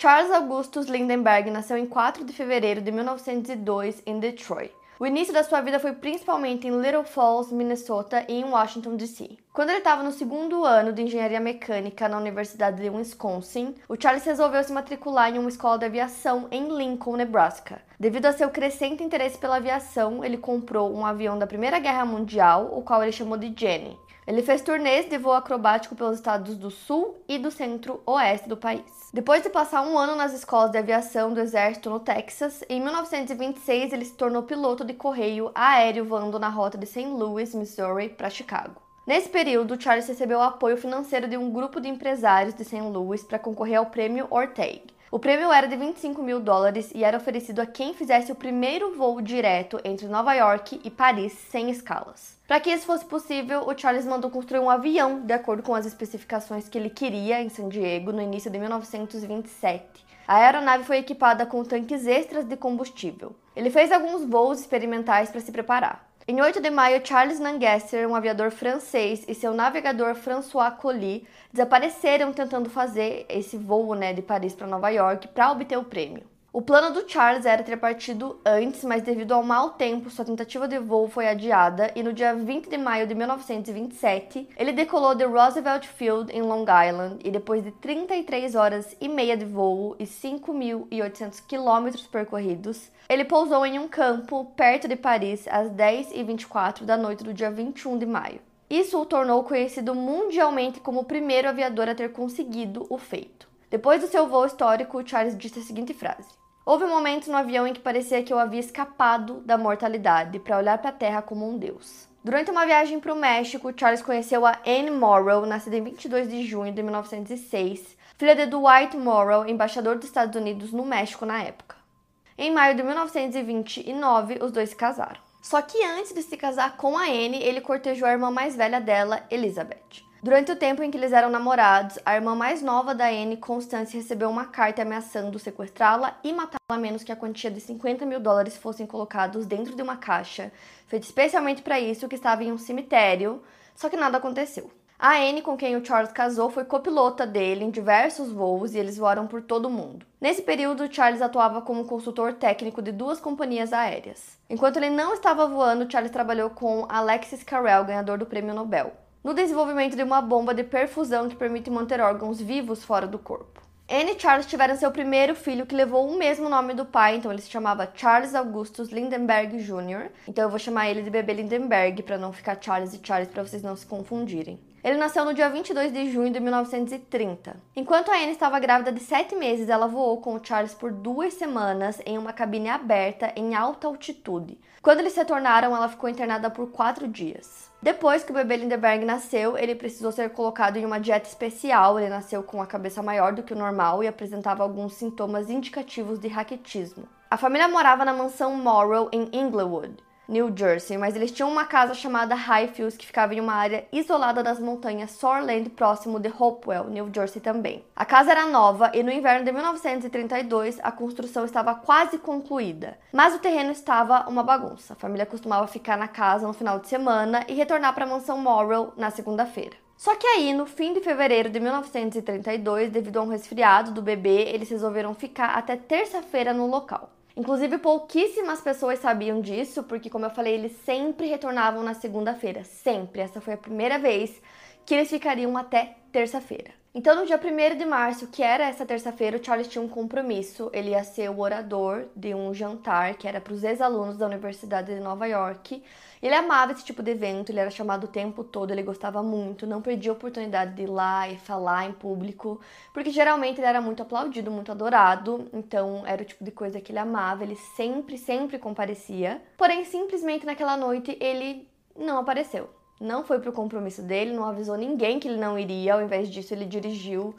Charles Augustus Lindenberg nasceu em 4 de fevereiro de 1902 em Detroit. O início da sua vida foi principalmente em Little Falls, Minnesota e em Washington, D.C. Quando ele estava no segundo ano de engenharia mecânica na Universidade de Wisconsin, o Charles resolveu se matricular em uma escola de aviação em Lincoln, Nebraska. Devido a seu crescente interesse pela aviação, ele comprou um avião da Primeira Guerra Mundial, o qual ele chamou de Jenny. Ele fez turnês de voo acrobático pelos estados do sul e do centro-oeste do país. Depois de passar um ano nas escolas de aviação do exército no Texas, em 1926 ele se tornou piloto de correio aéreo voando na rota de St. Louis, Missouri, para Chicago. Nesse período, Charles recebeu o apoio financeiro de um grupo de empresários de St. Louis para concorrer ao prêmio Orteig. O prêmio era de 25 mil dólares e era oferecido a quem fizesse o primeiro voo direto entre Nova York e Paris sem escalas. Para que isso fosse possível, o Charles mandou construir um avião de acordo com as especificações que ele queria em San Diego no início de 1927. A aeronave foi equipada com tanques extras de combustível. Ele fez alguns voos experimentais para se preparar. Em 8 de maio, Charles Nangesser, um aviador francês, e seu navegador François Colly desapareceram tentando fazer esse voo né, de Paris para Nova York para obter o prêmio. O plano do Charles era ter partido antes, mas devido ao mau tempo, sua tentativa de voo foi adiada e no dia 20 de maio de 1927, ele decolou de Roosevelt Field em Long Island e depois de 33 horas e meia de voo e 5.800 quilômetros percorridos, ele pousou em um campo perto de Paris às 10h24 da noite do dia 21 de maio. Isso o tornou conhecido mundialmente como o primeiro aviador a ter conseguido o feito. Depois do seu voo histórico, Charles disse a seguinte frase: Houve momentos no avião em que parecia que eu havia escapado da mortalidade para olhar para a Terra como um deus. Durante uma viagem para o México, Charles conheceu a Anne Morrow, nascida em 22 de junho de 1906, filha de Dwight Morrow, embaixador dos Estados Unidos no México na época. Em maio de 1929, os dois se casaram. Só que antes de se casar com a Anne, ele cortejou a irmã mais velha dela, Elizabeth. Durante o tempo em que eles eram namorados, a irmã mais nova da Anne, Constance, recebeu uma carta ameaçando sequestrá-la e matá-la a menos que a quantia de 50 mil dólares fossem colocados dentro de uma caixa, feita especialmente para isso, que estava em um cemitério, só que nada aconteceu. A Anne, com quem o Charles casou, foi copilota dele em diversos voos e eles voaram por todo o mundo. Nesse período, Charles atuava como consultor técnico de duas companhias aéreas. Enquanto ele não estava voando, Charles trabalhou com Alexis Carrel, ganhador do prêmio Nobel no desenvolvimento de uma bomba de perfusão que permite manter órgãos vivos fora do corpo. Anne e Charles tiveram seu primeiro filho que levou o mesmo nome do pai, então ele se chamava Charles Augustus Lindenberg Jr. Então eu vou chamar ele de bebê Lindenberg para não ficar Charles e Charles para vocês não se confundirem. Ele nasceu no dia 22 de junho de 1930. Enquanto a Anne estava grávida de 7 meses, ela voou com o Charles por duas semanas em uma cabine aberta em alta altitude. Quando eles retornaram, ela ficou internada por quatro dias. Depois que o bebê Lindenberg nasceu, ele precisou ser colocado em uma dieta especial. Ele nasceu com a cabeça maior do que o normal e apresentava alguns sintomas indicativos de raquitismo. A família morava na mansão Morrow em Inglewood. New Jersey, mas eles tinham uma casa chamada Highfields que ficava em uma área isolada das montanhas Soarland, próximo de Hopewell, New Jersey também. A casa era nova e no inverno de 1932 a construção estava quase concluída, mas o terreno estava uma bagunça. A família costumava ficar na casa no final de semana e retornar para a mansão Morrow na segunda-feira. Só que aí, no fim de fevereiro de 1932, devido a um resfriado do bebê, eles resolveram ficar até terça-feira no local. Inclusive, pouquíssimas pessoas sabiam disso, porque, como eu falei, eles sempre retornavam na segunda-feira. Sempre. Essa foi a primeira vez que eles ficariam até terça-feira. Então, no dia 1 de março, que era essa terça-feira, o Charles tinha um compromisso. Ele ia ser o orador de um jantar que era para os ex-alunos da Universidade de Nova York. Ele amava esse tipo de evento, ele era chamado o tempo todo, ele gostava muito, não perdia a oportunidade de ir lá e falar em público, porque geralmente ele era muito aplaudido, muito adorado, então era o tipo de coisa que ele amava, ele sempre, sempre comparecia. Porém, simplesmente naquela noite ele não apareceu não foi pro compromisso dele, não avisou ninguém que ele não iria, ao invés disso ele dirigiu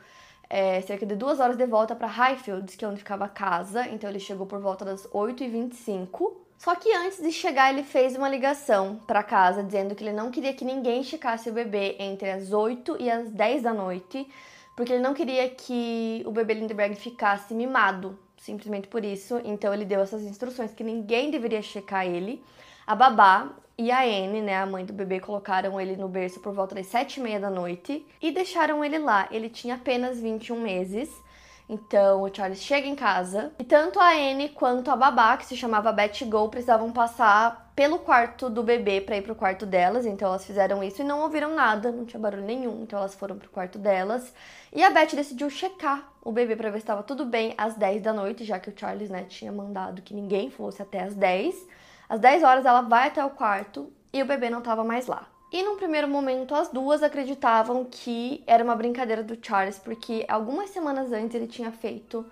é, cerca de duas horas de volta para Highfields, que é onde ficava a casa. Então ele chegou por volta das 8h25. Só que antes de chegar, ele fez uma ligação para casa dizendo que ele não queria que ninguém checasse o bebê entre as 8 e as 10 da noite, porque ele não queria que o bebê Lindenberg ficasse mimado, simplesmente por isso. Então ele deu essas instruções que ninguém deveria checar ele. A babá e a Anne, né, a mãe do bebê, colocaram ele no berço por volta das sete e meia da noite e deixaram ele lá. Ele tinha apenas 21 meses. Então o Charles chega em casa e tanto a Anne quanto a babá, que se chamava Betty Go, precisavam passar pelo quarto do bebê para ir pro quarto delas. Então elas fizeram isso e não ouviram nada, não tinha barulho nenhum. Então elas foram pro quarto delas. E a Betty decidiu checar o bebê para ver se estava tudo bem às 10 da noite, já que o Charles, né, tinha mandado que ninguém fosse até às 10. Às 10 horas ela vai até o quarto e o bebê não estava mais lá. E num primeiro momento, as duas acreditavam que era uma brincadeira do Charles, porque algumas semanas antes ele tinha feito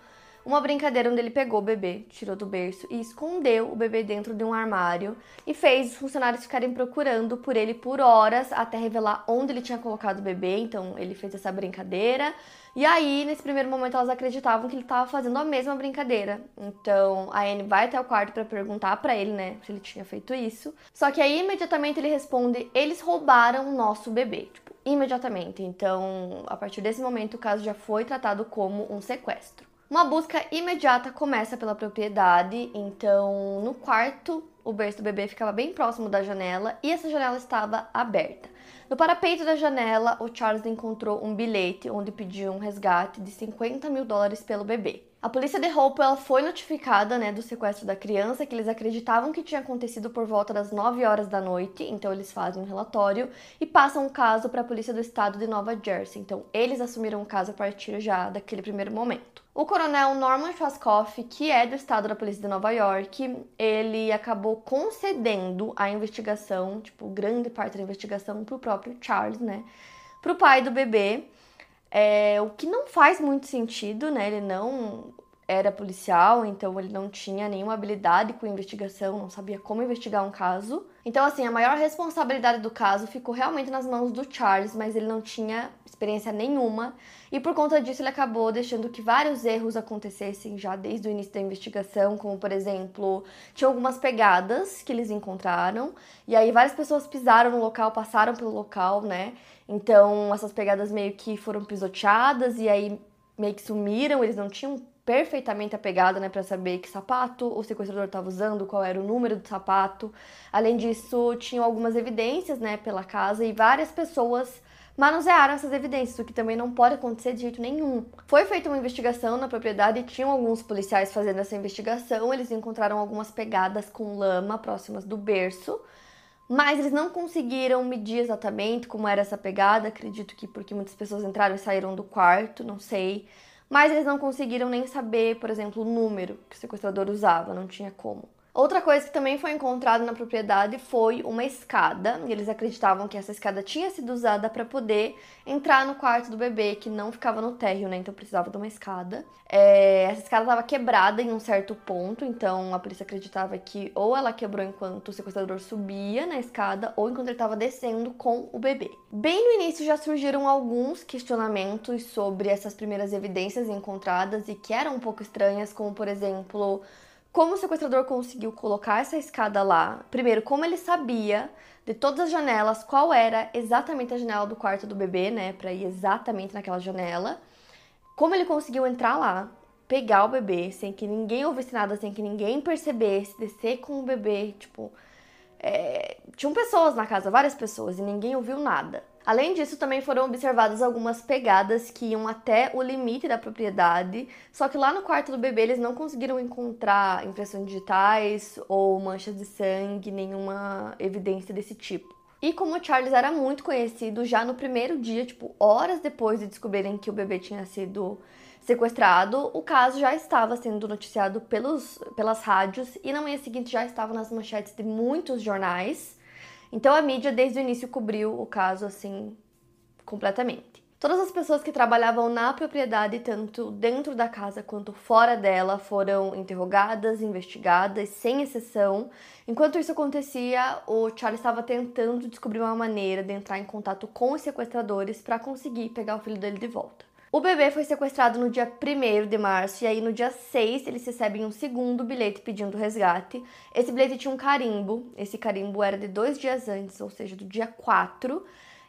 uma brincadeira onde ele pegou o bebê, tirou do berço e escondeu o bebê dentro de um armário e fez os funcionários ficarem procurando por ele por horas até revelar onde ele tinha colocado o bebê. Então ele fez essa brincadeira. E aí, nesse primeiro momento, elas acreditavam que ele estava fazendo a mesma brincadeira. Então a Anne vai até o quarto para perguntar para ele, né, se ele tinha feito isso. Só que aí imediatamente ele responde: eles roubaram o nosso bebê. Tipo, imediatamente. Então, a partir desse momento, o caso já foi tratado como um sequestro. Uma busca imediata começa pela propriedade, então no quarto o berço do bebê ficava bem próximo da janela e essa janela estava aberta. No parapeito da janela, o Charles encontrou um bilhete onde pedia um resgate de 50 mil dólares pelo bebê. A polícia de Hopewell foi notificada né, do sequestro da criança, que eles acreditavam que tinha acontecido por volta das 9 horas da noite, então eles fazem um relatório e passam o caso para a polícia do estado de Nova Jersey. Então eles assumiram o caso a partir já daquele primeiro momento. O coronel Norman Schwarzkopf, que é do estado da polícia de Nova York, ele acabou concedendo a investigação, tipo, grande parte da investigação para o próprio Charles, né? Para o pai do bebê. É, o que não faz muito sentido, né? Ele não era policial, então ele não tinha nenhuma habilidade com investigação, não sabia como investigar um caso. Então, assim, a maior responsabilidade do caso ficou realmente nas mãos do Charles, mas ele não tinha experiência nenhuma. E por conta disso, ele acabou deixando que vários erros acontecessem já desde o início da investigação, como por exemplo, tinha algumas pegadas que eles encontraram, e aí várias pessoas pisaram no local, passaram pelo local, né? Então, essas pegadas meio que foram pisoteadas e aí meio que sumiram, eles não tinham perfeitamente a pegada, né, para saber que sapato o sequestrador estava usando, qual era o número do sapato. Além disso, tinham algumas evidências, né, pela casa e várias pessoas manusearam essas evidências, o que também não pode acontecer de jeito nenhum. Foi feita uma investigação na propriedade e tinham alguns policiais fazendo essa investigação. Eles encontraram algumas pegadas com lama próximas do berço mas eles não conseguiram medir exatamente como era essa pegada. Acredito que porque muitas pessoas entraram e saíram do quarto, não sei. Mas eles não conseguiram nem saber, por exemplo, o número que o sequestrador usava, não tinha como. Outra coisa que também foi encontrada na propriedade foi uma escada. Eles acreditavam que essa escada tinha sido usada para poder entrar no quarto do bebê, que não ficava no térreo, né? Então precisava de uma escada. É, essa escada estava quebrada em um certo ponto, então a polícia acreditava que ou ela quebrou enquanto o sequestrador subia na escada ou enquanto ele estava descendo com o bebê. Bem no início já surgiram alguns questionamentos sobre essas primeiras evidências encontradas e que eram um pouco estranhas, como por exemplo como o sequestrador conseguiu colocar essa escada lá? Primeiro, como ele sabia de todas as janelas qual era exatamente a janela do quarto do bebê, né, para ir exatamente naquela janela? Como ele conseguiu entrar lá, pegar o bebê sem que ninguém ouvisse nada, sem que ninguém percebesse, descer com o bebê, tipo, é... tinham pessoas na casa, várias pessoas, e ninguém ouviu nada. Além disso, também foram observadas algumas pegadas que iam até o limite da propriedade, só que lá no quarto do bebê eles não conseguiram encontrar impressões digitais ou manchas de sangue, nenhuma evidência desse tipo. E como o Charles era muito conhecido, já no primeiro dia, tipo, horas depois de descobrirem que o bebê tinha sido sequestrado, o caso já estava sendo noticiado pelos, pelas rádios e na manhã seguinte já estava nas manchetes de muitos jornais. Então a mídia desde o início cobriu o caso assim completamente. Todas as pessoas que trabalhavam na propriedade, tanto dentro da casa quanto fora dela, foram interrogadas, investigadas, sem exceção. Enquanto isso acontecia, o Charlie estava tentando descobrir uma maneira de entrar em contato com os sequestradores para conseguir pegar o filho dele de volta. O bebê foi sequestrado no dia 1 de março e aí no dia 6 eles recebem um segundo bilhete pedindo resgate. Esse bilhete tinha um carimbo, esse carimbo era de dois dias antes, ou seja, do dia 4.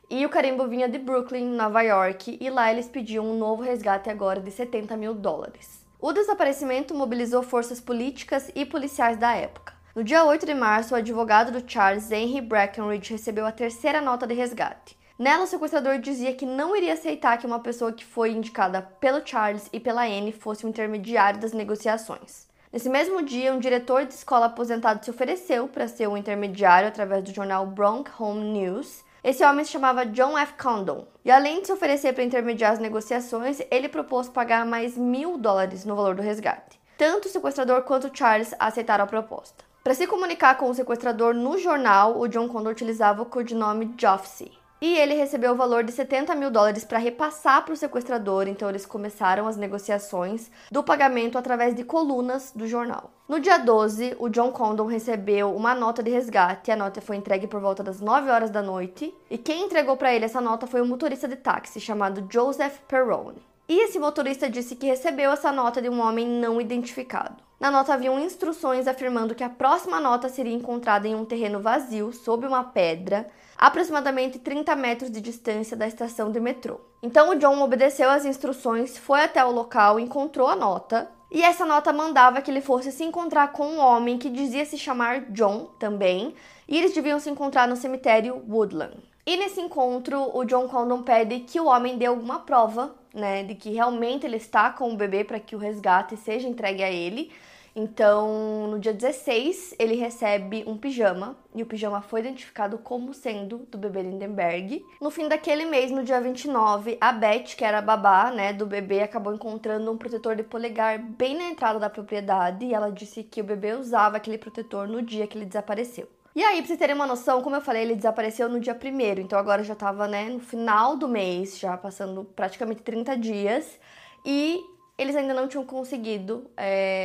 E o carimbo vinha de Brooklyn, Nova York, e lá eles pediam um novo resgate agora de 70 mil dólares. O desaparecimento mobilizou forças políticas e policiais da época. No dia 8 de março, o advogado do Charles, Henry Breckenridge, recebeu a terceira nota de resgate. Nela, o sequestrador dizia que não iria aceitar que uma pessoa que foi indicada pelo Charles e pela Anne fosse o intermediário das negociações. Nesse mesmo dia, um diretor de escola aposentado se ofereceu para ser o intermediário através do jornal Bronx Home News. Esse homem se chamava John F. Condon. E além de se oferecer para intermediar as negociações, ele propôs pagar mais mil dólares no valor do resgate. Tanto o sequestrador quanto o Charles aceitaram a proposta. Para se comunicar com o sequestrador no jornal, o John Condon utilizava o codinome Joffsey. E ele recebeu o valor de 70 mil dólares para repassar para o sequestrador, então eles começaram as negociações do pagamento através de colunas do jornal. No dia 12, o John Condon recebeu uma nota de resgate. A nota foi entregue por volta das 9 horas da noite. E quem entregou para ele essa nota foi um motorista de táxi chamado Joseph Perrone. E esse motorista disse que recebeu essa nota de um homem não identificado. Na nota haviam instruções afirmando que a próxima nota seria encontrada em um terreno vazio, sob uma pedra, aproximadamente 30 metros de distância da estação de metrô. Então o John obedeceu às instruções, foi até o local, encontrou a nota, e essa nota mandava que ele fosse se encontrar com um homem que dizia se chamar John também, e eles deviam se encontrar no cemitério Woodland. E nesse encontro, o John Condon pede que o homem dê alguma prova, né, de que realmente ele está com o bebê para que o resgate seja entregue a ele. Então, no dia 16, ele recebe um pijama, e o pijama foi identificado como sendo do bebê Lindenberg. No fim daquele mês, no dia 29, a Beth, que era a babá, né, do bebê, acabou encontrando um protetor de polegar bem na entrada da propriedade, e ela disse que o bebê usava aquele protetor no dia que ele desapareceu. E aí, pra vocês terem uma noção, como eu falei, ele desapareceu no dia primeiro, então agora já tava, né, no final do mês, já passando praticamente 30 dias, e eles ainda não tinham conseguido é,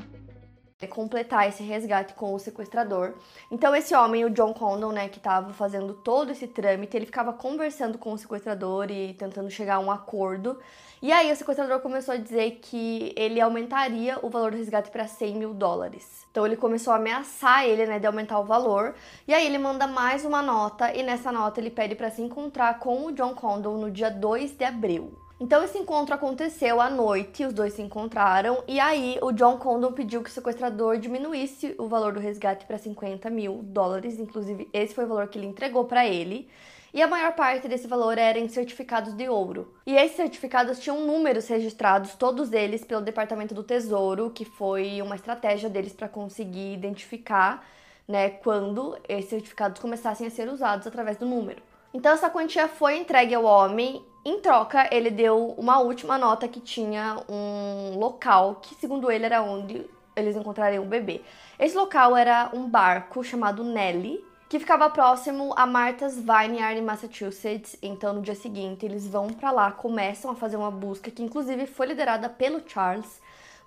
completar esse resgate com o sequestrador. Então esse homem, o John Condon, né, que estava fazendo todo esse trâmite, ele ficava conversando com o sequestrador e tentando chegar a um acordo. E aí o sequestrador começou a dizer que ele aumentaria o valor do resgate para 100 mil dólares. Então ele começou a ameaçar ele, né, de aumentar o valor. E aí ele manda mais uma nota e nessa nota ele pede para se encontrar com o John Condon no dia 2 de abril. Então esse encontro aconteceu à noite, os dois se encontraram e aí o John Condon pediu que o sequestrador diminuísse o valor do resgate para 50 mil dólares, inclusive esse foi o valor que ele entregou para ele. E a maior parte desse valor era em certificados de ouro. E esses certificados tinham números registrados, todos eles pelo Departamento do Tesouro, que foi uma estratégia deles para conseguir identificar, né, quando esses certificados começassem a ser usados através do número. Então essa quantia foi entregue ao homem. Em troca, ele deu uma última nota que tinha um local que, segundo ele, era onde eles encontrariam o bebê. Esse local era um barco chamado Nelly, que ficava próximo a Martha's Vineyard, em Massachusetts. Então, no dia seguinte, eles vão para lá, começam a fazer uma busca que, inclusive, foi liderada pelo Charles.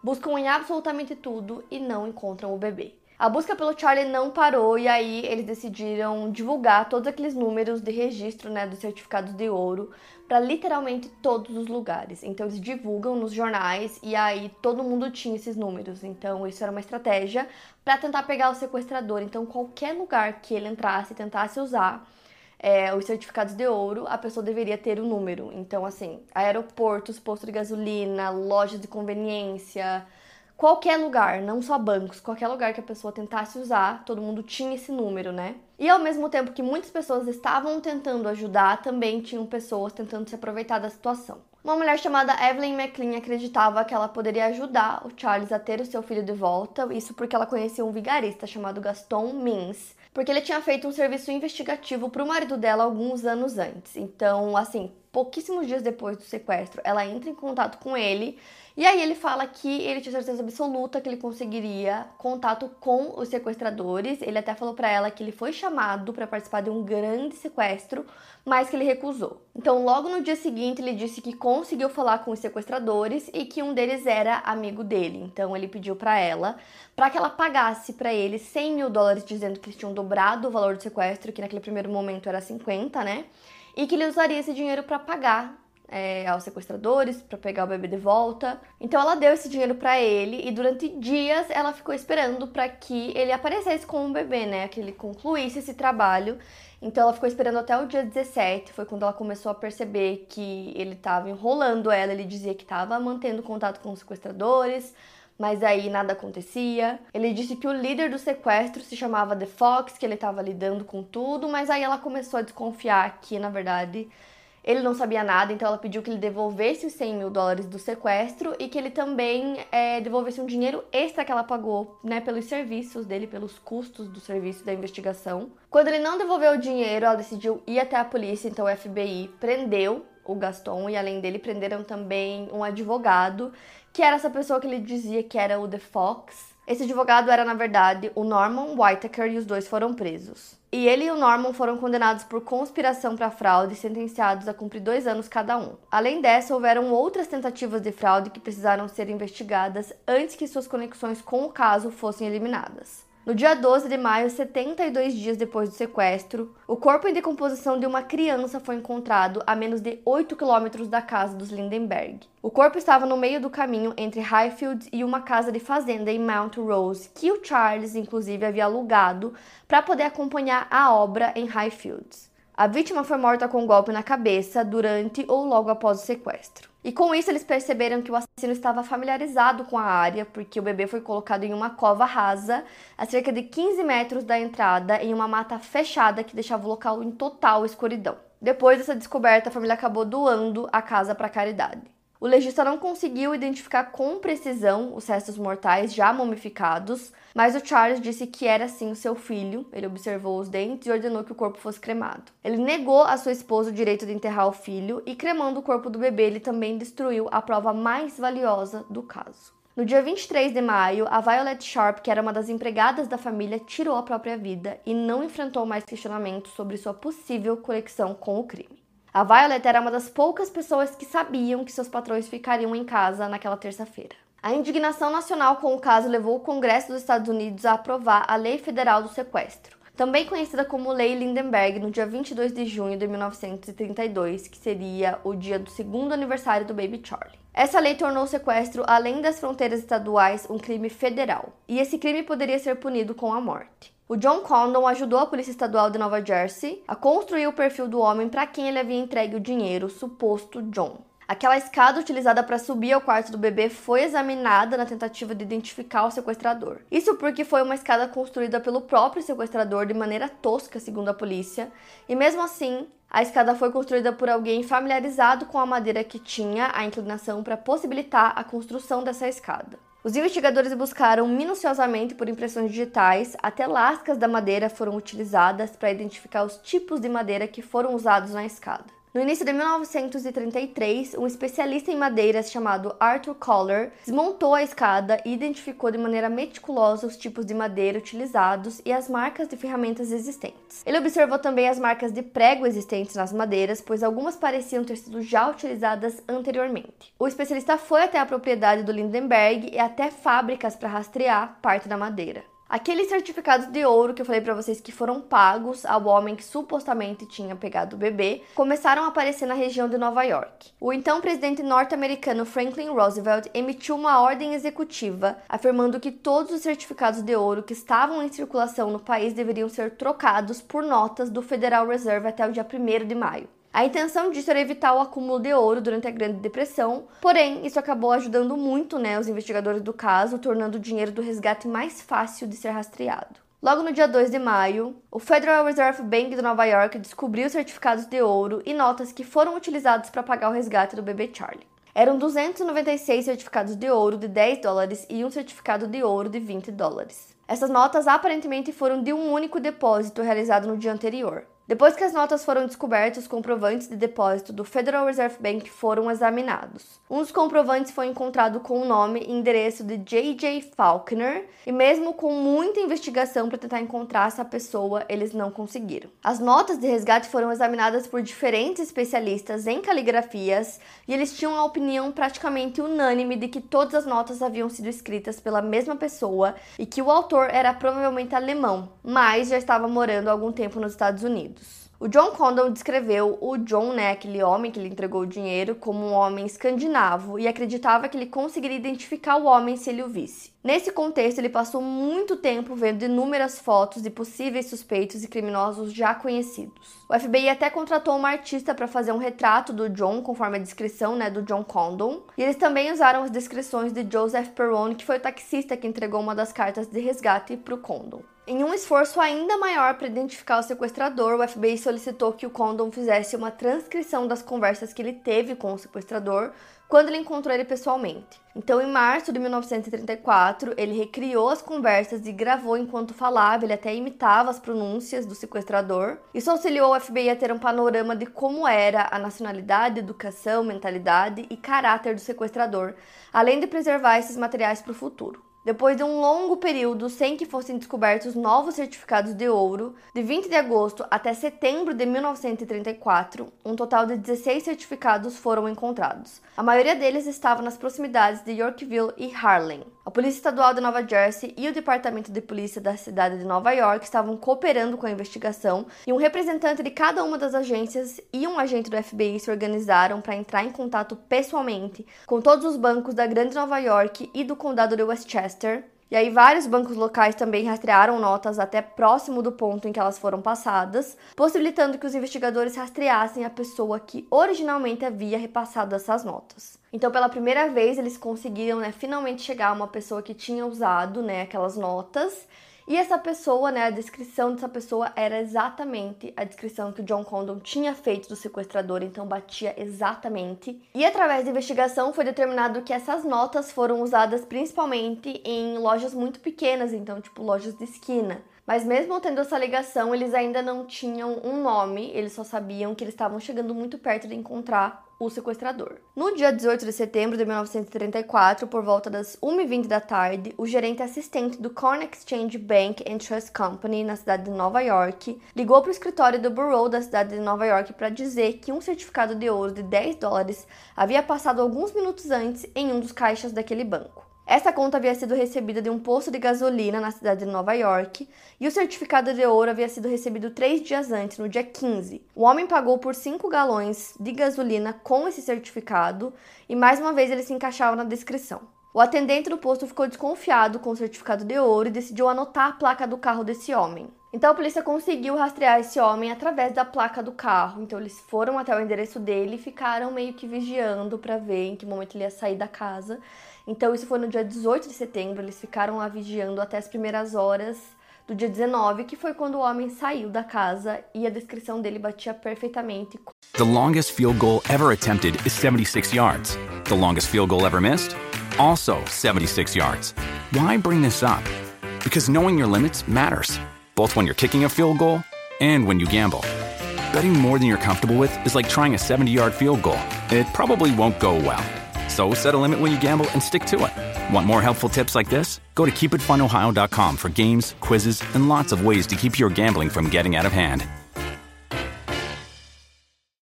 Buscam em absolutamente tudo e não encontram o bebê. A busca pelo Charlie não parou e aí eles decidiram divulgar todos aqueles números de registro né, dos certificados de ouro para literalmente todos os lugares. Então eles divulgam nos jornais e aí todo mundo tinha esses números. Então isso era uma estratégia para tentar pegar o sequestrador. Então qualquer lugar que ele entrasse e tentasse usar é, os certificados de ouro, a pessoa deveria ter o número. Então assim, aeroportos, postos de gasolina, lojas de conveniência qualquer lugar, não só bancos, qualquer lugar que a pessoa tentasse usar, todo mundo tinha esse número, né? E ao mesmo tempo que muitas pessoas estavam tentando ajudar, também tinham pessoas tentando se aproveitar da situação. Uma mulher chamada Evelyn McLean acreditava que ela poderia ajudar o Charles a ter o seu filho de volta, isso porque ela conhecia um vigarista chamado Gaston Mins, porque ele tinha feito um serviço investigativo para o marido dela alguns anos antes. Então, assim, pouquíssimos dias depois do sequestro, ela entra em contato com ele e aí ele fala que ele tinha certeza absoluta que ele conseguiria contato com os sequestradores. Ele até falou para ela que ele foi chamado para participar de um grande sequestro, mas que ele recusou. Então, logo no dia seguinte, ele disse que conseguiu falar com os sequestradores e que um deles era amigo dele. Então, ele pediu para ela para que ela pagasse para ele 100 mil dólares, dizendo que eles tinham dobrado o valor do sequestro, que naquele primeiro momento era 50, né? E que ele usaria esse dinheiro para pagar é, aos sequestradores para pegar o bebê de volta. Então ela deu esse dinheiro para ele e durante dias ela ficou esperando para que ele aparecesse com o bebê, né? Que ele concluísse esse trabalho. Então ela ficou esperando até o dia 17, foi quando ela começou a perceber que ele estava enrolando ela, ele dizia que estava mantendo contato com os sequestradores, mas aí nada acontecia. Ele disse que o líder do sequestro se chamava The Fox, que ele estava lidando com tudo, mas aí ela começou a desconfiar que, na verdade, ele não sabia nada, então ela pediu que ele devolvesse os 100 mil dólares do sequestro e que ele também é, devolvesse um dinheiro extra que ela pagou, né, pelos serviços dele, pelos custos do serviço da investigação. Quando ele não devolveu o dinheiro, ela decidiu ir até a polícia, então o FBI prendeu o Gaston e além dele prenderam também um advogado, que era essa pessoa que ele dizia que era o The Fox. Esse advogado era, na verdade, o Norman Whitaker e os dois foram presos. E ele e o Norman foram condenados por conspiração para fraude e sentenciados a cumprir dois anos cada um. Além dessa, houveram outras tentativas de fraude que precisaram ser investigadas antes que suas conexões com o caso fossem eliminadas. No dia 12 de maio, 72 dias depois do sequestro, o corpo em decomposição de uma criança foi encontrado a menos de 8 quilômetros da casa dos Lindenberg. O corpo estava no meio do caminho entre Highfields e uma casa de fazenda em Mount Rose, que o Charles, inclusive, havia alugado para poder acompanhar a obra em Highfields. A vítima foi morta com um golpe na cabeça durante ou logo após o sequestro. E com isso eles perceberam que o assassino estava familiarizado com a área, porque o bebê foi colocado em uma cova rasa, a cerca de 15 metros da entrada, em uma mata fechada que deixava o local em total escuridão. Depois dessa descoberta, a família acabou doando a casa para caridade. O legista não conseguiu identificar com precisão os restos mortais já mumificados, mas o Charles disse que era sim o seu filho. Ele observou os dentes e ordenou que o corpo fosse cremado. Ele negou a sua esposa o direito de enterrar o filho e, cremando o corpo do bebê, ele também destruiu a prova mais valiosa do caso. No dia 23 de maio, a Violet Sharp, que era uma das empregadas da família, tirou a própria vida e não enfrentou mais questionamentos sobre sua possível conexão com o crime. A Violet era uma das poucas pessoas que sabiam que seus patrões ficariam em casa naquela terça-feira. A indignação nacional com o caso levou o Congresso dos Estados Unidos a aprovar a Lei Federal do Sequestro, também conhecida como Lei Lindenberg, no dia 22 de junho de 1932, que seria o dia do segundo aniversário do Baby Charlie. Essa lei tornou o sequestro, além das fronteiras estaduais, um crime federal, e esse crime poderia ser punido com a morte. O John Condon ajudou a Polícia Estadual de Nova Jersey a construir o perfil do homem para quem ele havia entregue o dinheiro, o suposto John. Aquela escada utilizada para subir ao quarto do bebê foi examinada na tentativa de identificar o sequestrador. Isso porque foi uma escada construída pelo próprio sequestrador de maneira tosca, segundo a polícia, e mesmo assim, a escada foi construída por alguém familiarizado com a madeira que tinha a inclinação para possibilitar a construção dessa escada. Os investigadores buscaram minuciosamente por impressões digitais, até lascas da madeira foram utilizadas para identificar os tipos de madeira que foram usados na escada. No início de 1933, um especialista em madeiras chamado Arthur Coller desmontou a escada e identificou de maneira meticulosa os tipos de madeira utilizados e as marcas de ferramentas existentes. Ele observou também as marcas de prego existentes nas madeiras, pois algumas pareciam ter sido já utilizadas anteriormente. O especialista foi até a propriedade do Lindenberg e até fábricas para rastrear parte da madeira. Aqueles certificados de ouro que eu falei para vocês que foram pagos ao homem que supostamente tinha pegado o bebê começaram a aparecer na região de Nova York. O então presidente norte-americano Franklin Roosevelt emitiu uma ordem executiva afirmando que todos os certificados de ouro que estavam em circulação no país deveriam ser trocados por notas do Federal Reserve até o dia 1 de maio. A intenção disso era evitar o acúmulo de ouro durante a Grande Depressão, porém, isso acabou ajudando muito né, os investigadores do caso, tornando o dinheiro do resgate mais fácil de ser rastreado. Logo no dia 2 de maio, o Federal Reserve Bank de Nova York descobriu certificados de ouro e notas que foram utilizados para pagar o resgate do bebê Charlie. Eram 296 certificados de ouro de 10 dólares e um certificado de ouro de 20 dólares. Essas notas aparentemente foram de um único depósito realizado no dia anterior. Depois que as notas foram descobertas, os comprovantes de depósito do Federal Reserve Bank foram examinados. Um dos comprovantes foi encontrado com o nome e endereço de J.J. Faulkner, e mesmo com muita investigação para tentar encontrar essa pessoa, eles não conseguiram. As notas de resgate foram examinadas por diferentes especialistas em caligrafias e eles tinham a opinião praticamente unânime de que todas as notas haviam sido escritas pela mesma pessoa e que o autor era provavelmente alemão, mas já estava morando há algum tempo nos Estados Unidos. O John Condon descreveu o John, né, aquele homem que lhe entregou o dinheiro, como um homem escandinavo e acreditava que ele conseguiria identificar o homem se ele o visse. Nesse contexto, ele passou muito tempo vendo inúmeras fotos de possíveis suspeitos e criminosos já conhecidos. O FBI até contratou uma artista para fazer um retrato do John, conforme a descrição né, do John Condon. E eles também usaram as descrições de Joseph Perrone, que foi o taxista que entregou uma das cartas de resgate para o Condon. Em um esforço ainda maior para identificar o sequestrador, o FBI solicitou que o Condon fizesse uma transcrição das conversas que ele teve com o sequestrador quando ele encontrou ele pessoalmente. Então, em março de 1934, ele recriou as conversas e gravou enquanto falava, ele até imitava as pronúncias do sequestrador. Isso auxiliou o FBI a ter um panorama de como era a nacionalidade, educação, mentalidade e caráter do sequestrador, além de preservar esses materiais para o futuro. Depois de um longo período sem que fossem descobertos novos certificados de ouro, de 20 de agosto até setembro de 1934, um total de 16 certificados foram encontrados. A maioria deles estava nas proximidades de Yorkville e Harlem. A Polícia Estadual de Nova Jersey e o Departamento de Polícia da cidade de Nova York estavam cooperando com a investigação e um representante de cada uma das agências e um agente do FBI se organizaram para entrar em contato pessoalmente com todos os bancos da Grande Nova York e do Condado de Westchester e aí vários bancos locais também rastrearam notas até próximo do ponto em que elas foram passadas, possibilitando que os investigadores rastreassem a pessoa que originalmente havia repassado essas notas. Então, pela primeira vez, eles conseguiram, né, finalmente chegar a uma pessoa que tinha usado, né, aquelas notas e essa pessoa, né, a descrição dessa pessoa era exatamente a descrição que o John Condon tinha feito do sequestrador, então batia exatamente. E através da investigação foi determinado que essas notas foram usadas principalmente em lojas muito pequenas, então tipo lojas de esquina. Mas mesmo tendo essa ligação, eles ainda não tinham um nome, eles só sabiam que eles estavam chegando muito perto de encontrar o sequestrador. No dia 18 de setembro de 1934, por volta das 1h20 da tarde, o gerente assistente do Corn Exchange Bank and Trust Company, na cidade de Nova York, ligou para o escritório do Bureau da cidade de Nova York para dizer que um certificado de ouro de 10 dólares havia passado alguns minutos antes em um dos caixas daquele banco. Essa conta havia sido recebida de um posto de gasolina na cidade de Nova York e o certificado de ouro havia sido recebido três dias antes, no dia 15. O homem pagou por 5 galões de gasolina com esse certificado e mais uma vez ele se encaixava na descrição. O atendente do posto ficou desconfiado com o certificado de ouro e decidiu anotar a placa do carro desse homem. Então a polícia conseguiu rastrear esse homem através da placa do carro. Então eles foram até o endereço dele e ficaram meio que vigiando para ver em que momento ele ia sair da casa. Então, isso foi no dia 18 de setembro. Eles ficaram lá vigiando até as primeiras horas do dia 19, que foi quando o homem saiu da casa e a descrição dele batia perfeitamente. The longest field goal ever attempted is 76 yards. The longest field goal ever missed? Also 76 yards. Why bring this up? Because knowing your limits matters, both when you're kicking a field goal and when you gamble. Betting more than you're comfortable with is like trying a 70 yard field goal. It probably won't go well. So set a limit when you gamble and stick to it. Want more helpful tips like this? Go to keepitfunohio.com for games, quizzes, and lots of ways to keep your gambling from getting out of hand.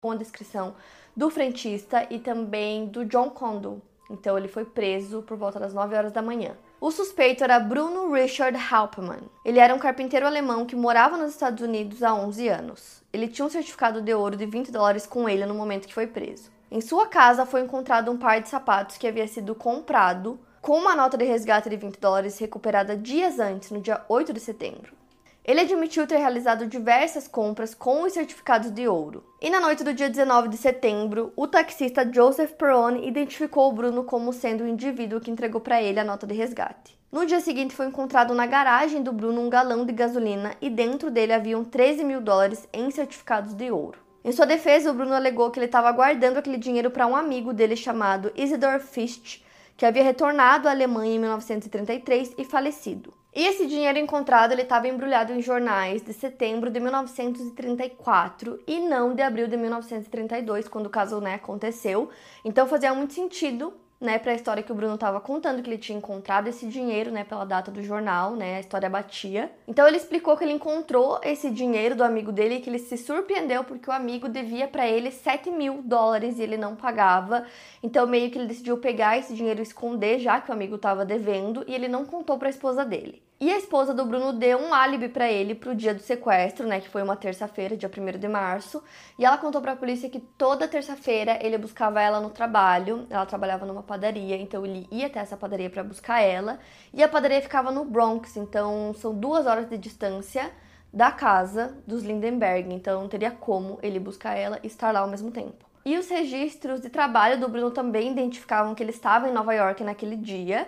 Com a descrição do frentista e também do John Condon. Então ele foi preso por volta das 9 horas da manhã. O suspeito era Bruno Richard Hauptmann. Ele era um carpinteiro alemão que morava nos Estados Unidos há 11 anos. Ele tinha um certificado de ouro de 20 dólares com ele no momento que foi preso. Em sua casa foi encontrado um par de sapatos que havia sido comprado com uma nota de resgate de 20 dólares recuperada dias antes, no dia 8 de setembro. Ele admitiu ter realizado diversas compras com os certificados de ouro. E na noite do dia 19 de setembro, o taxista Joseph Perrone identificou o Bruno como sendo o indivíduo que entregou para ele a nota de resgate. No dia seguinte, foi encontrado na garagem do Bruno um galão de gasolina e dentro dele haviam 13 mil dólares em certificados de ouro. Em sua defesa, o Bruno alegou que ele estava guardando aquele dinheiro para um amigo dele chamado Isidor Ficht, que havia retornado à Alemanha em 1933 e falecido. E esse dinheiro encontrado ele estava embrulhado em jornais de setembro de 1934 e não de abril de 1932, quando o caso né, aconteceu. Então fazia muito sentido né, para a história que o Bruno estava contando, que ele tinha encontrado esse dinheiro, né, pela data do jornal, né, a história batia. Então ele explicou que ele encontrou esse dinheiro do amigo dele e que ele se surpreendeu porque o amigo devia para ele 7 mil dólares e ele não pagava. Então meio que ele decidiu pegar esse dinheiro e esconder, já que o amigo estava devendo, e ele não contou para a esposa dele. E a esposa do Bruno deu um álibi para ele pro dia do sequestro, né, que foi uma terça-feira, dia 1 de março, e ela contou para a polícia que toda terça-feira ele buscava ela no trabalho. Ela trabalhava numa padaria, então ele ia até essa padaria para buscar ela, e a padaria ficava no Bronx, então são duas horas de distância da casa dos Lindenberg, então não teria como ele buscar ela e estar lá ao mesmo tempo. E os registros de trabalho do Bruno também identificavam que ele estava em Nova York naquele dia.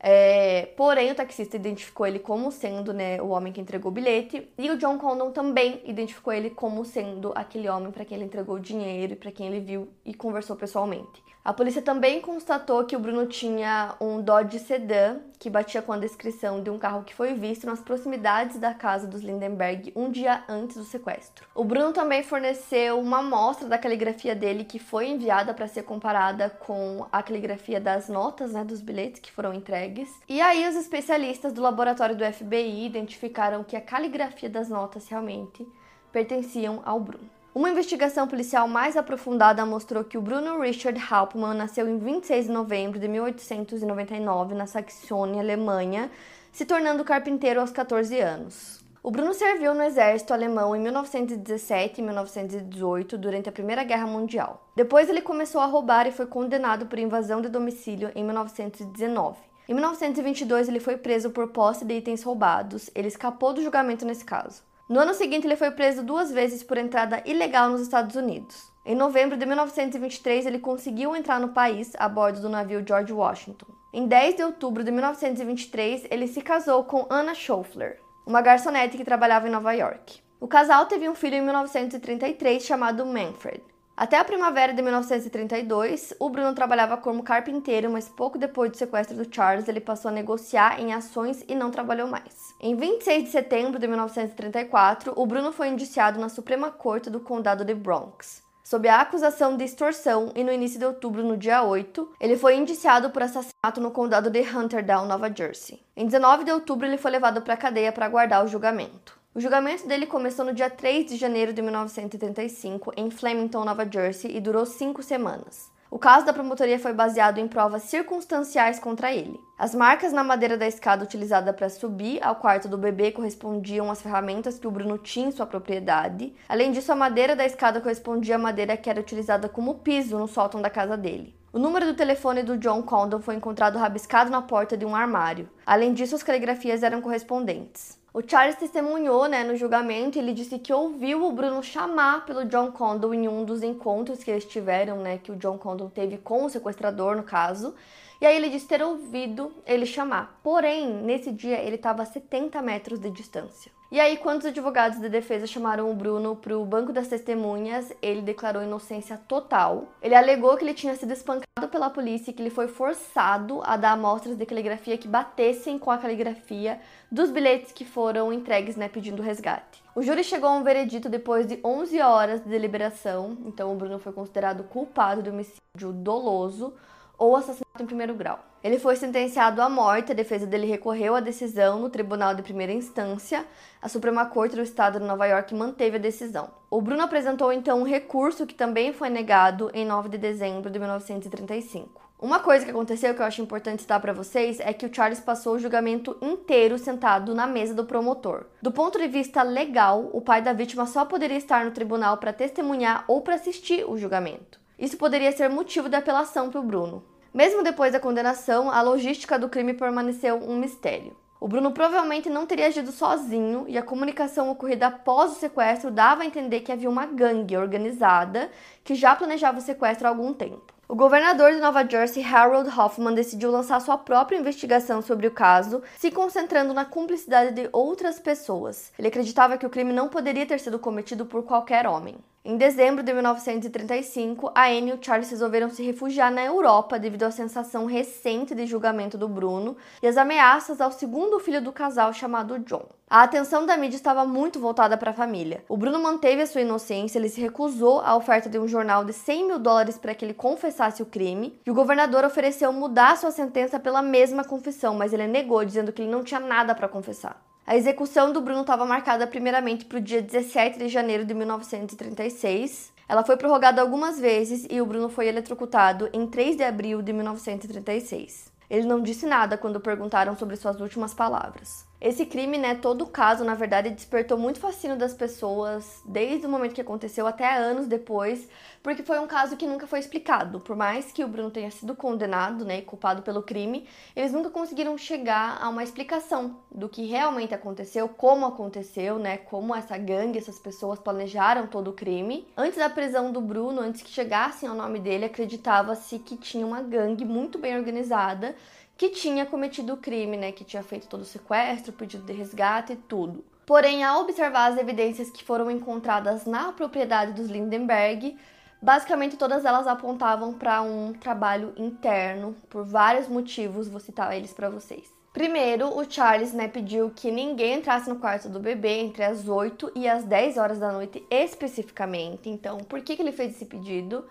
É, porém, o taxista identificou ele como sendo né, o homem que entregou o bilhete e o John Condon também identificou ele como sendo aquele homem para quem ele entregou o dinheiro e para quem ele viu e conversou pessoalmente. A polícia também constatou que o Bruno tinha um Dodge Sedan que batia com a descrição de um carro que foi visto nas proximidades da casa dos Lindenberg um dia antes do sequestro. O Bruno também forneceu uma amostra da caligrafia dele que foi enviada para ser comparada com a caligrafia das notas, né, dos bilhetes que foram entregues. E aí os especialistas do laboratório do FBI identificaram que a caligrafia das notas realmente pertenciam ao Bruno. Uma investigação policial mais aprofundada mostrou que o Bruno Richard Hauptmann nasceu em 26 de novembro de 1899 na Saxônia, Alemanha, se tornando carpinteiro aos 14 anos. O Bruno serviu no exército alemão em 1917 e 1918 durante a Primeira Guerra Mundial. Depois ele começou a roubar e foi condenado por invasão de domicílio em 1919. Em 1922 ele foi preso por posse de itens roubados. Ele escapou do julgamento nesse caso. No ano seguinte, ele foi preso duas vezes por entrada ilegal nos Estados Unidos. Em novembro de 1923, ele conseguiu entrar no país a bordo do navio George Washington. Em 10 de outubro de 1923, ele se casou com Anna Schoeffler, uma garçonete que trabalhava em Nova York. O casal teve um filho em 1933 chamado Manfred. Até a primavera de 1932, o Bruno trabalhava como carpinteiro, mas pouco depois do sequestro do Charles, ele passou a negociar em ações e não trabalhou mais. Em 26 de setembro de 1934, o Bruno foi indiciado na Suprema Corte do Condado de Bronx. Sob a acusação de extorsão e no início de outubro, no dia 8, ele foi indiciado por assassinato no condado de Hunterdown, Nova Jersey. Em 19 de outubro, ele foi levado para a cadeia para aguardar o julgamento. O julgamento dele começou no dia 3 de janeiro de 1935 em Flemington, Nova Jersey, e durou cinco semanas. O caso da promotoria foi baseado em provas circunstanciais contra ele. As marcas na madeira da escada utilizada para subir ao quarto do bebê correspondiam às ferramentas que o Bruno tinha em sua propriedade. Além disso, a madeira da escada correspondia à madeira que era utilizada como piso no sótão da casa dele. O número do telefone do John Condon foi encontrado rabiscado na porta de um armário. Além disso, as caligrafias eram correspondentes. O Charles testemunhou né, no julgamento e ele disse que ouviu o Bruno chamar pelo John Condon em um dos encontros que eles tiveram, né, que o John Condon teve com o sequestrador, no caso. E aí ele disse ter ouvido ele chamar. Porém, nesse dia ele estava a 70 metros de distância. E aí, quando os advogados de defesa chamaram o Bruno para o banco das testemunhas, ele declarou inocência total. Ele alegou que ele tinha sido espancado pela polícia e que ele foi forçado a dar amostras de caligrafia que batessem com a caligrafia dos bilhetes que foram entregues, né, pedindo resgate. O júri chegou a um veredito depois de 11 horas de deliberação, então o Bruno foi considerado culpado de homicídio doloso ou assassinato em primeiro grau. Ele foi sentenciado à morte, a defesa dele recorreu à decisão no Tribunal de Primeira Instância. A Suprema Corte do Estado de Nova York manteve a decisão. O Bruno apresentou então um recurso que também foi negado em 9 de dezembro de 1935. Uma coisa que aconteceu que eu acho importante citar para vocês é que o Charles passou o julgamento inteiro sentado na mesa do promotor. Do ponto de vista legal, o pai da vítima só poderia estar no tribunal para testemunhar ou para assistir o julgamento. Isso poderia ser motivo de apelação para o Bruno. Mesmo depois da condenação, a logística do crime permaneceu um mistério. O Bruno provavelmente não teria agido sozinho e a comunicação ocorrida após o sequestro dava a entender que havia uma gangue organizada que já planejava o sequestro há algum tempo. O governador de Nova Jersey, Harold Hoffman, decidiu lançar sua própria investigação sobre o caso, se concentrando na cumplicidade de outras pessoas. Ele acreditava que o crime não poderia ter sido cometido por qualquer homem. Em dezembro de 1935, a Anne e o Charles resolveram se refugiar na Europa devido à sensação recente de julgamento do Bruno e as ameaças ao segundo filho do casal chamado John. A atenção da mídia estava muito voltada para a família. O Bruno manteve a sua inocência, ele se recusou à oferta de um jornal de 100 mil dólares para que ele confessasse o crime, e o governador ofereceu mudar sua sentença pela mesma confissão, mas ele negou, dizendo que ele não tinha nada para confessar. A execução do Bruno estava marcada primeiramente para o dia 17 de janeiro de 1936. Ela foi prorrogada algumas vezes e o Bruno foi eletrocutado em 3 de abril de 1936. Ele não disse nada quando perguntaram sobre suas últimas palavras. Esse crime, né, todo o caso, na verdade, despertou muito fascínio das pessoas desde o momento que aconteceu até anos depois, porque foi um caso que nunca foi explicado. Por mais que o Bruno tenha sido condenado, né, e culpado pelo crime, eles nunca conseguiram chegar a uma explicação do que realmente aconteceu, como aconteceu, né, como essa gangue, essas pessoas planejaram todo o crime. Antes da prisão do Bruno, antes que chegassem ao nome dele, acreditava-se que tinha uma gangue muito bem organizada que tinha cometido o crime, né, que tinha feito todo o sequestro, pedido de resgate e tudo. Porém, ao observar as evidências que foram encontradas na propriedade dos Lindenberg, basicamente todas elas apontavam para um trabalho interno por vários motivos, vou citar eles para vocês. Primeiro, o Charles né, pediu que ninguém entrasse no quarto do bebê entre as 8 e as 10 horas da noite especificamente. Então, por que, que ele fez esse pedido?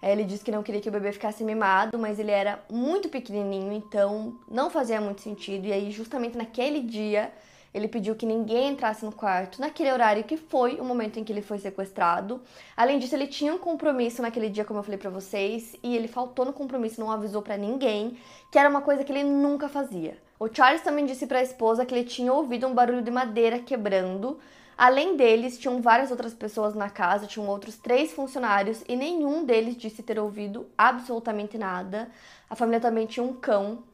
É, ele disse que não queria que o bebê ficasse mimado, mas ele era muito pequenininho, então não fazia muito sentido. E aí, justamente naquele dia, ele pediu que ninguém entrasse no quarto, naquele horário que foi o momento em que ele foi sequestrado. Além disso, ele tinha um compromisso naquele dia, como eu falei para vocês, e ele faltou no compromisso, não avisou para ninguém, que era uma coisa que ele nunca fazia. O Charles também disse para a esposa que ele tinha ouvido um barulho de madeira quebrando Além deles, tinham várias outras pessoas na casa, tinham outros três funcionários e nenhum deles disse ter ouvido absolutamente nada. A família também tinha um cão,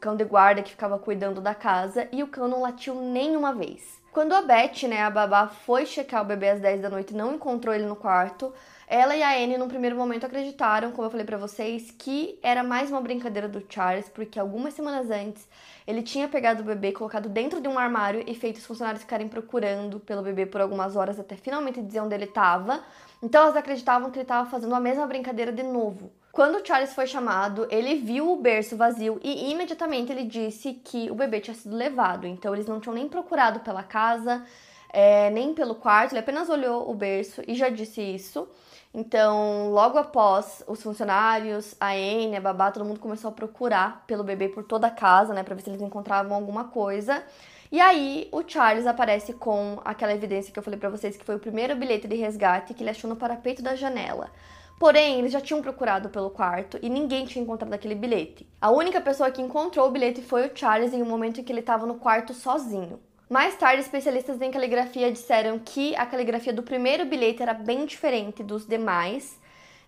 cão de guarda que ficava cuidando da casa e o cão não latiu nenhuma vez. Quando a Beth, né, a babá, foi checar o bebê às 10 da noite e não encontrou ele no quarto, ela e a Anne, num primeiro momento, acreditaram, como eu falei para vocês, que era mais uma brincadeira do Charles, porque algumas semanas antes ele tinha pegado o bebê, colocado dentro de um armário e feito os funcionários ficarem procurando pelo bebê por algumas horas até finalmente dizer onde ele estava. Então elas acreditavam que ele estava fazendo a mesma brincadeira de novo. Quando Charles foi chamado, ele viu o berço vazio e imediatamente ele disse que o bebê tinha sido levado. Então eles não tinham nem procurado pela casa, é, nem pelo quarto, ele apenas olhou o berço e já disse isso. Então, logo após os funcionários, a Anne, a babá, todo mundo começou a procurar pelo bebê por toda a casa, né, para ver se eles encontravam alguma coisa. E aí, o Charles aparece com aquela evidência que eu falei para vocês que foi o primeiro bilhete de resgate que ele achou no parapeito da janela. Porém, eles já tinham procurado pelo quarto e ninguém tinha encontrado aquele bilhete. A única pessoa que encontrou o bilhete foi o Charles em um momento em que ele estava no quarto sozinho. Mais tarde, especialistas em caligrafia disseram que a caligrafia do primeiro bilhete era bem diferente dos demais,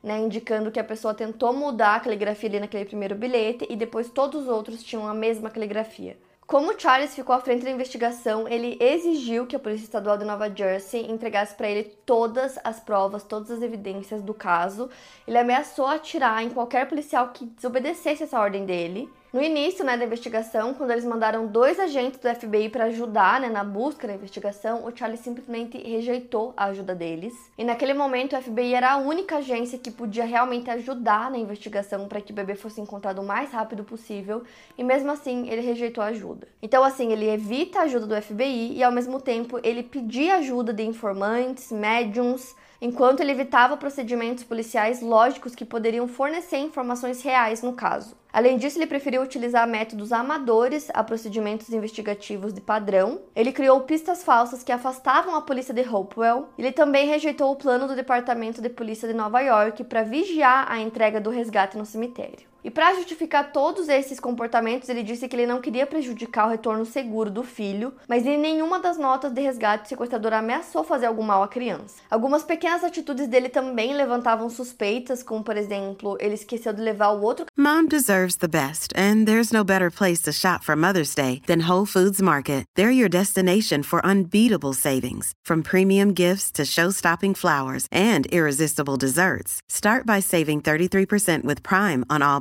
né, indicando que a pessoa tentou mudar a caligrafia ali naquele primeiro bilhete e depois todos os outros tinham a mesma caligrafia. Como Charles ficou à frente da investigação, ele exigiu que a Polícia Estadual de Nova Jersey entregasse para ele todas as provas, todas as evidências do caso. Ele ameaçou atirar em qualquer policial que desobedecesse essa ordem dele. No início né, da investigação, quando eles mandaram dois agentes do FBI para ajudar né, na busca da investigação, o Charlie simplesmente rejeitou a ajuda deles. E naquele momento, o FBI era a única agência que podia realmente ajudar na investigação para que o bebê fosse encontrado o mais rápido possível, e mesmo assim ele rejeitou a ajuda. Então, assim, ele evita a ajuda do FBI e ao mesmo tempo ele pedia ajuda de informantes, médiums enquanto ele evitava procedimentos policiais lógicos que poderiam fornecer informações reais no caso. Além disso, ele preferiu utilizar métodos amadores a procedimentos investigativos de padrão. Ele criou pistas falsas que afastavam a polícia de Hopewell. Ele também rejeitou o plano do Departamento de Polícia de Nova York para vigiar a entrega do resgate no cemitério. E para justificar todos esses comportamentos, ele disse que ele não queria prejudicar o retorno seguro do filho, mas em nenhuma das notas de resgate o sequestrador ameaçou fazer algum mal à criança. Algumas pequenas atitudes dele também levantavam suspeitas, como por exemplo, ele esqueceu de levar o outro. Mom deserves the best, and there's no better place to shop for Mother's Day than Whole Foods Market. They're your destination for unbeatable savings, from premium gifts to show-stopping flowers and irresistible desserts. Start by saving 33% with Prime on all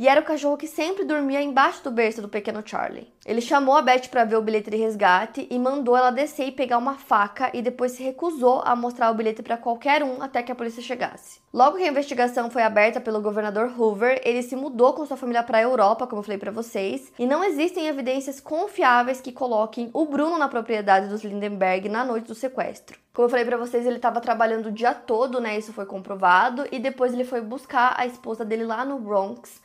e era o cachorro que sempre dormia embaixo do berço do pequeno Charlie. Ele chamou a Beth para ver o bilhete de resgate e mandou ela descer e pegar uma faca e depois se recusou a mostrar o bilhete para qualquer um até que a polícia chegasse. Logo que a investigação foi aberta pelo governador Hoover, ele se mudou com sua família para a Europa, como eu falei para vocês, e não existem evidências confiáveis que coloquem o Bruno na propriedade dos Lindenberg na noite do sequestro. Como eu falei para vocês, ele estava trabalhando o dia todo, né? Isso foi comprovado, e depois ele foi buscar a esposa dele lá no Bronx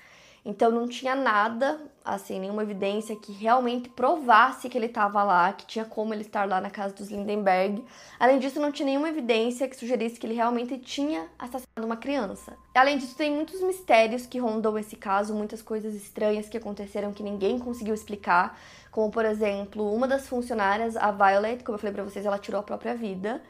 então não tinha nada, assim, nenhuma evidência que realmente provasse que ele estava lá, que tinha como ele estar lá na casa dos Lindenberg. Além disso, não tinha nenhuma evidência que sugerisse que ele realmente tinha assassinado uma criança. Além disso, tem muitos mistérios que rondam esse caso, muitas coisas estranhas que aconteceram que ninguém conseguiu explicar, como por exemplo, uma das funcionárias, a Violet, como eu falei para vocês, ela tirou a própria vida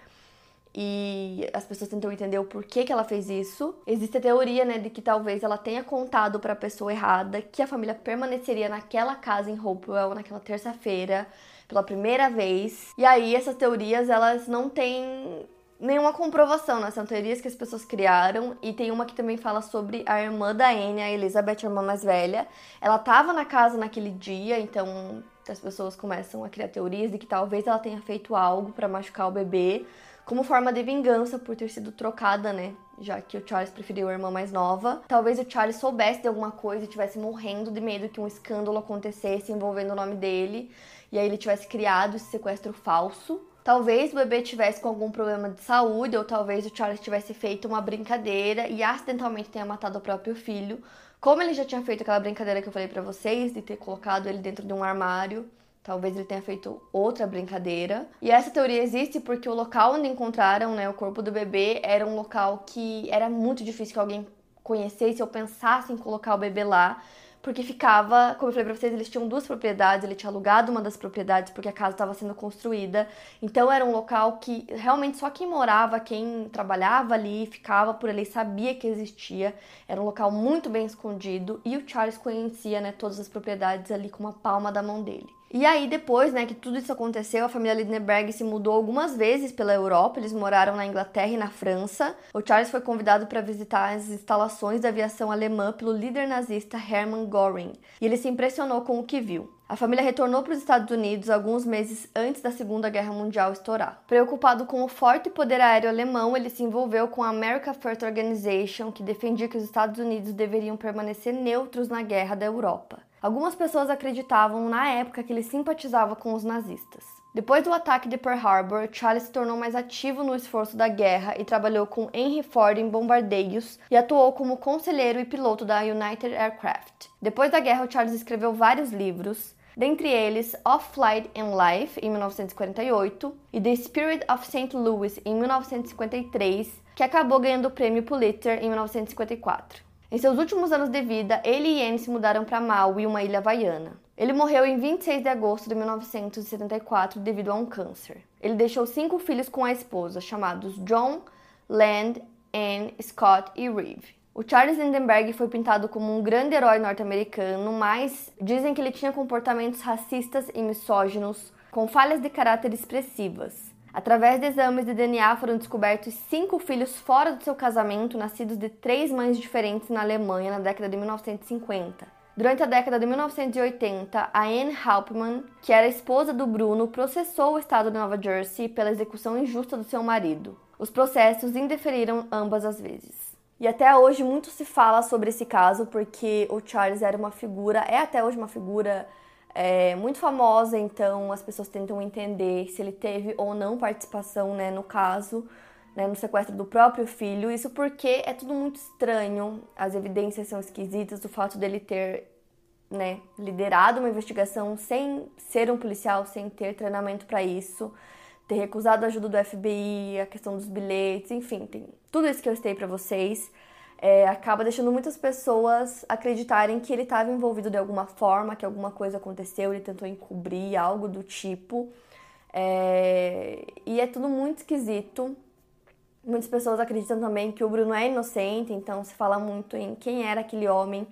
e as pessoas tentam entender o porquê que ela fez isso. Existe a teoria, né, de que talvez ela tenha contado para a pessoa errada que a família permaneceria naquela casa em Hopewell naquela terça-feira pela primeira vez. E aí essas teorias, elas não têm nenhuma comprovação, né? São teorias que as pessoas criaram e tem uma que também fala sobre a irmã da Anne, a Elizabeth, a irmã mais velha. Ela estava na casa naquele dia, então as pessoas começam a criar teorias de que talvez ela tenha feito algo para machucar o bebê como forma de vingança por ter sido trocada, né? Já que o Charles preferiu a irmã mais nova. Talvez o Charles soubesse de alguma coisa e estivesse morrendo de medo que um escândalo acontecesse envolvendo o nome dele. E aí ele tivesse criado esse sequestro falso. Talvez o bebê tivesse com algum problema de saúde, ou talvez o Charles tivesse feito uma brincadeira e acidentalmente tenha matado o próprio filho. Como ele já tinha feito aquela brincadeira que eu falei para vocês, de ter colocado ele dentro de um armário Talvez ele tenha feito outra brincadeira. E essa teoria existe porque o local onde encontraram né, o corpo do bebê era um local que era muito difícil que alguém conhecesse ou pensasse em colocar o bebê lá. Porque ficava, como eu falei pra vocês, eles tinham duas propriedades, ele tinha alugado uma das propriedades porque a casa estava sendo construída. Então era um local que realmente só quem morava, quem trabalhava ali, ficava por ali, sabia que existia. Era um local muito bem escondido e o Charles conhecia né, todas as propriedades ali com uma palma da mão dele. E aí, depois né, que tudo isso aconteceu, a família Lindenberg se mudou algumas vezes pela Europa. Eles moraram na Inglaterra e na França. O Charles foi convidado para visitar as instalações da aviação alemã pelo líder nazista Hermann Göring. E ele se impressionou com o que viu. A família retornou para os Estados Unidos alguns meses antes da Segunda Guerra Mundial estourar. Preocupado com o forte poder aéreo alemão, ele se envolveu com a America First Organization, que defendia que os Estados Unidos deveriam permanecer neutros na guerra da Europa. Algumas pessoas acreditavam na época que ele simpatizava com os nazistas. Depois do ataque de Pearl Harbor, Charles se tornou mais ativo no esforço da guerra e trabalhou com Henry Ford em bombardeios e atuou como conselheiro e piloto da United Aircraft. Depois da guerra, Charles escreveu vários livros, dentre eles Off Flight and Life, em 1948, e The Spirit of St. Louis, em 1953, que acabou ganhando o prêmio Pulitzer em 1954. Em seus últimos anos de vida, ele e Anne se mudaram para Maui, uma ilha havaiana. Ele morreu em 26 de agosto de 1974 devido a um câncer. Ele deixou cinco filhos com a esposa, chamados John, Land, Anne, Scott e Reeve. O Charles Lindenberg foi pintado como um grande herói norte-americano, mas dizem que ele tinha comportamentos racistas e misóginos, com falhas de caráter expressivas. Através de exames de DNA foram descobertos cinco filhos fora do seu casamento, nascidos de três mães diferentes na Alemanha na década de 1950. Durante a década de 1980, a Anne Hauptmann, que era esposa do Bruno, processou o estado de Nova Jersey pela execução injusta do seu marido. Os processos indeferiram ambas as vezes. E até hoje muito se fala sobre esse caso porque o Charles era uma figura, é até hoje uma figura é, muito famosa, então as pessoas tentam entender se ele teve ou não participação né, no caso, né, no sequestro do próprio filho. Isso porque é tudo muito estranho, as evidências são esquisitas, o fato dele ter né, liderado uma investigação sem ser um policial, sem ter treinamento para isso, ter recusado a ajuda do FBI, a questão dos bilhetes, enfim, tem tudo isso que eu estei para vocês é, acaba deixando muitas pessoas acreditarem que ele estava envolvido de alguma forma, que alguma coisa aconteceu, ele tentou encobrir algo do tipo. É, e é tudo muito esquisito. Muitas pessoas acreditam também que o Bruno é inocente, então se fala muito em quem era aquele homem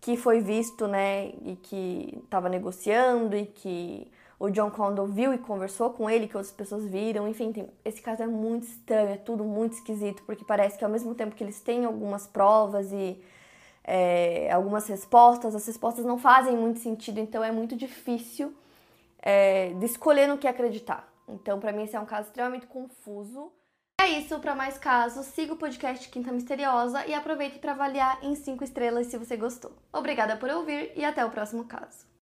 que foi visto, né, e que estava negociando e que o John Condon viu e conversou com ele, que outras pessoas viram. Enfim, tem, esse caso é muito estranho, é tudo muito esquisito, porque parece que ao mesmo tempo que eles têm algumas provas e é, algumas respostas, as respostas não fazem muito sentido, então é muito difícil é, de escolher no que acreditar. Então, para mim, esse é um caso extremamente confuso. É isso, para mais casos, siga o podcast Quinta Misteriosa e aproveite para avaliar em 5 estrelas se você gostou. Obrigada por ouvir e até o próximo caso.